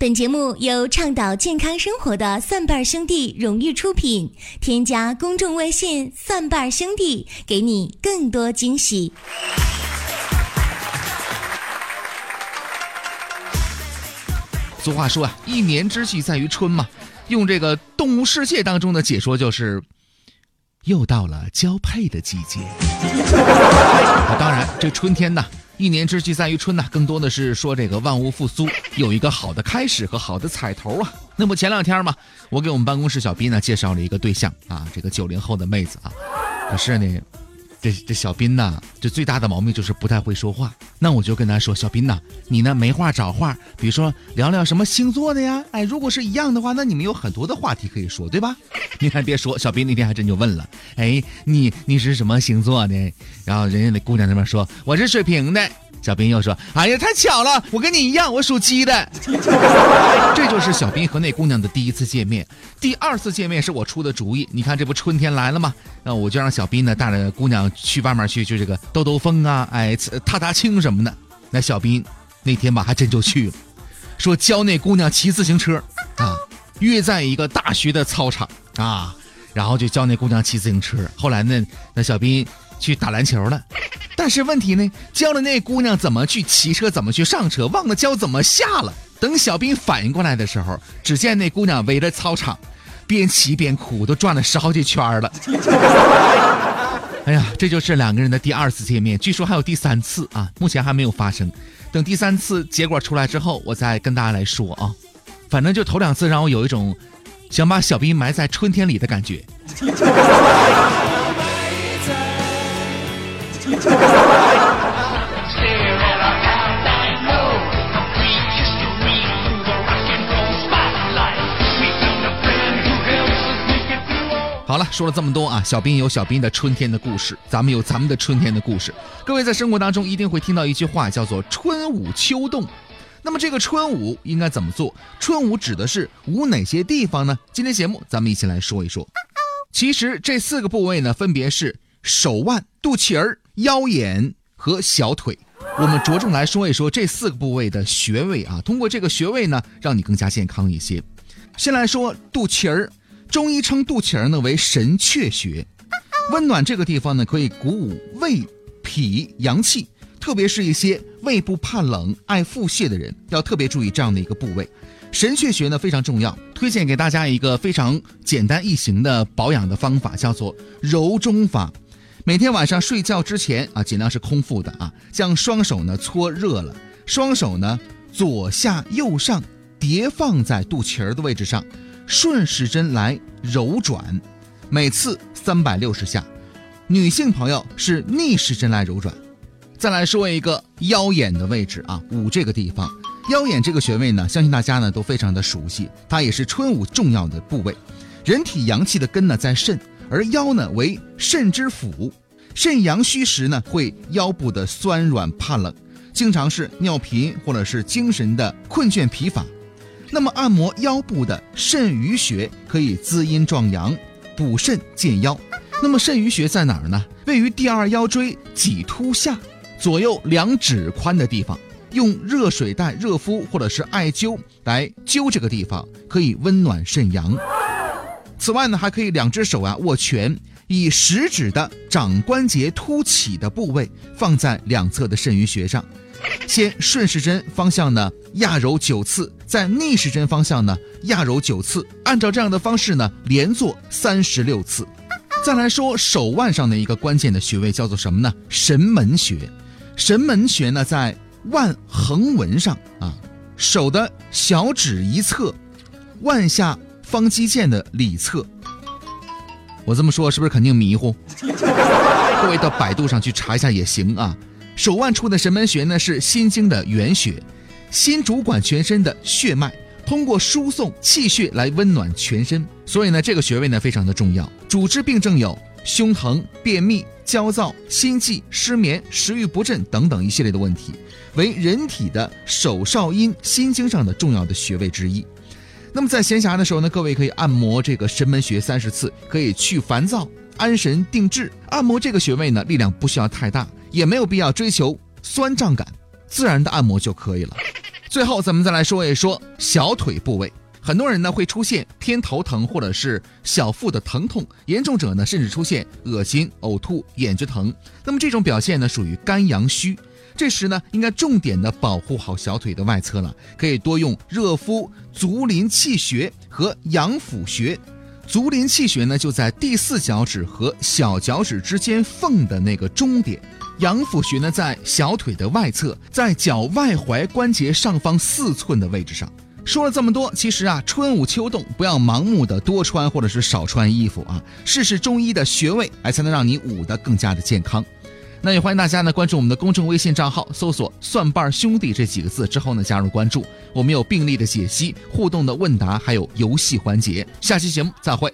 本节目由倡导健康生活的蒜瓣兄弟荣誉出品。添加公众微信“蒜瓣兄弟”，给你更多惊喜。俗话说啊，一年之计在于春嘛。用这个动物世界当中的解说就是，又到了交配的季节。当然，这春天呢。一年之计在于春呐，更多的是说这个万物复苏，有一个好的开始和好的彩头啊。那么前两天嘛，我给我们办公室小斌呢介绍了一个对象啊，这个九零后的妹子啊，可是呢。这这小斌呐，这最大的毛病就是不太会说话。那我就跟他说：“小斌呐，你呢没话找话，比如说聊聊什么星座的呀？哎，如果是一样的话，那你们有很多的话题可以说，对吧？” 你还别说，小斌那天还真就问了：“哎，你你是什么星座的？”然后人家那姑娘那边说：“我是水瓶的。”小斌又说：“哎呀，太巧了，我跟你一样，我属鸡的。”这就是小斌和那姑娘的第一次见面。第二次见面是我出的主意。你看，这不春天来了吗？那我就让小斌呢带着姑娘去外面去，就这个兜兜风啊，哎，踏踏青什么的。那小斌那天吧还真就去了，说教那姑娘骑自行车啊，约在一个大学的操场啊，然后就教那姑娘骑自行车。后来呢，那小斌去打篮球了。但是问题呢，教了那姑娘怎么去骑车，怎么去上车，忘了教怎么下了。等小兵反应过来的时候，只见那姑娘围着操场，边骑边哭，都转了十好几圈了。哎呀，这就是两个人的第二次见面，据说还有第三次啊，目前还没有发生。等第三次结果出来之后，我再跟大家来说啊。反正就头两次让我有一种想把小兵埋在春天里的感觉。好了，说了这么多啊，小兵有小兵的春天的故事，咱们有咱们的春天的故事。各位在生活当中一定会听到一句话，叫做“春捂秋冻”。那么这个春捂应该怎么做？春捂指的是捂哪些地方呢？今天节目咱们一起来说一说。其实这四个部位呢，分别是手腕、肚脐儿、腰眼和小腿。我们着重来说一说这四个部位的穴位啊，通过这个穴位呢，让你更加健康一些。先来说肚脐儿。中医称肚脐儿呢为神阙穴，温暖这个地方呢可以鼓舞胃脾阳气，特别是一些胃部怕冷、爱腹泻的人，要特别注意这样的一个部位。神阙穴呢非常重要，推荐给大家一个非常简单易行的保养的方法，叫做揉中法。每天晚上睡觉之前啊，尽量是空腹的啊，将双手呢搓热了，双手呢左下右上叠放在肚脐儿的位置上。顺时针来揉转，每次三百六十下。女性朋友是逆时针来揉转。再来说一个腰眼的位置啊，五这个地方。腰眼这个穴位呢，相信大家呢都非常的熟悉，它也是春捂重要的部位。人体阳气的根呢在肾，而腰呢为肾之府。肾阳虚时呢，会腰部的酸软怕冷，经常是尿频或者是精神的困倦疲乏。那么按摩腰部的肾俞穴可以滋阴壮阳、补肾健腰。那么肾俞穴在哪儿呢？位于第二腰椎棘突下左右两指宽的地方。用热水袋热敷或者是艾灸来灸这个地方，可以温暖肾阳。此外呢，还可以两只手啊握拳，以食指的掌关节凸起的部位放在两侧的肾俞穴上。先顺时针方向呢压揉九次，在逆时针方向呢压揉九次，按照这样的方式呢连做三十六次。再来说手腕上的一个关键的穴位叫做什么呢？神门穴。神门穴呢在腕横纹上啊，手的小指一侧，腕下方肌腱的里侧。我这么说是不是肯定迷糊？各位到百度上去查一下也行啊。手腕处的神门穴呢，是心经的原穴，心主管全身的血脉，通过输送气血来温暖全身，所以呢，这个穴位呢非常的重要。主治病症有胸疼、便秘、焦躁、心悸、失眠、食欲不振等等一系列的问题，为人体的手少阴心经上的重要的穴位之一。那么在闲暇的时候呢，各位可以按摩这个神门穴三十次，可以去烦躁、安神定志。按摩这个穴位呢，力量不需要太大。也没有必要追求酸胀感，自然的按摩就可以了。最后，咱们再来说一说小腿部位。很多人呢会出现偏头疼或者是小腹的疼痛，严重者呢甚至出现恶心、呕吐、眼睛疼。那么这种表现呢属于肝阳虚，这时呢应该重点的保护好小腿的外侧了，可以多用热敷足临气穴和阳府穴。足临气穴呢就在第四脚趾和小脚趾之间缝的那个中点，阳府穴呢在小腿的外侧，在脚外踝关节上方四寸的位置上。说了这么多，其实啊，春捂秋冻，不要盲目的多穿或者是少穿衣服啊，试试中医的穴位，哎，才能让你捂得更加的健康。那也欢迎大家呢关注我们的公众微信账号，搜索“蒜瓣兄弟”这几个字之后呢加入关注，我们有病例的解析、互动的问答，还有游戏环节。下期节目再会。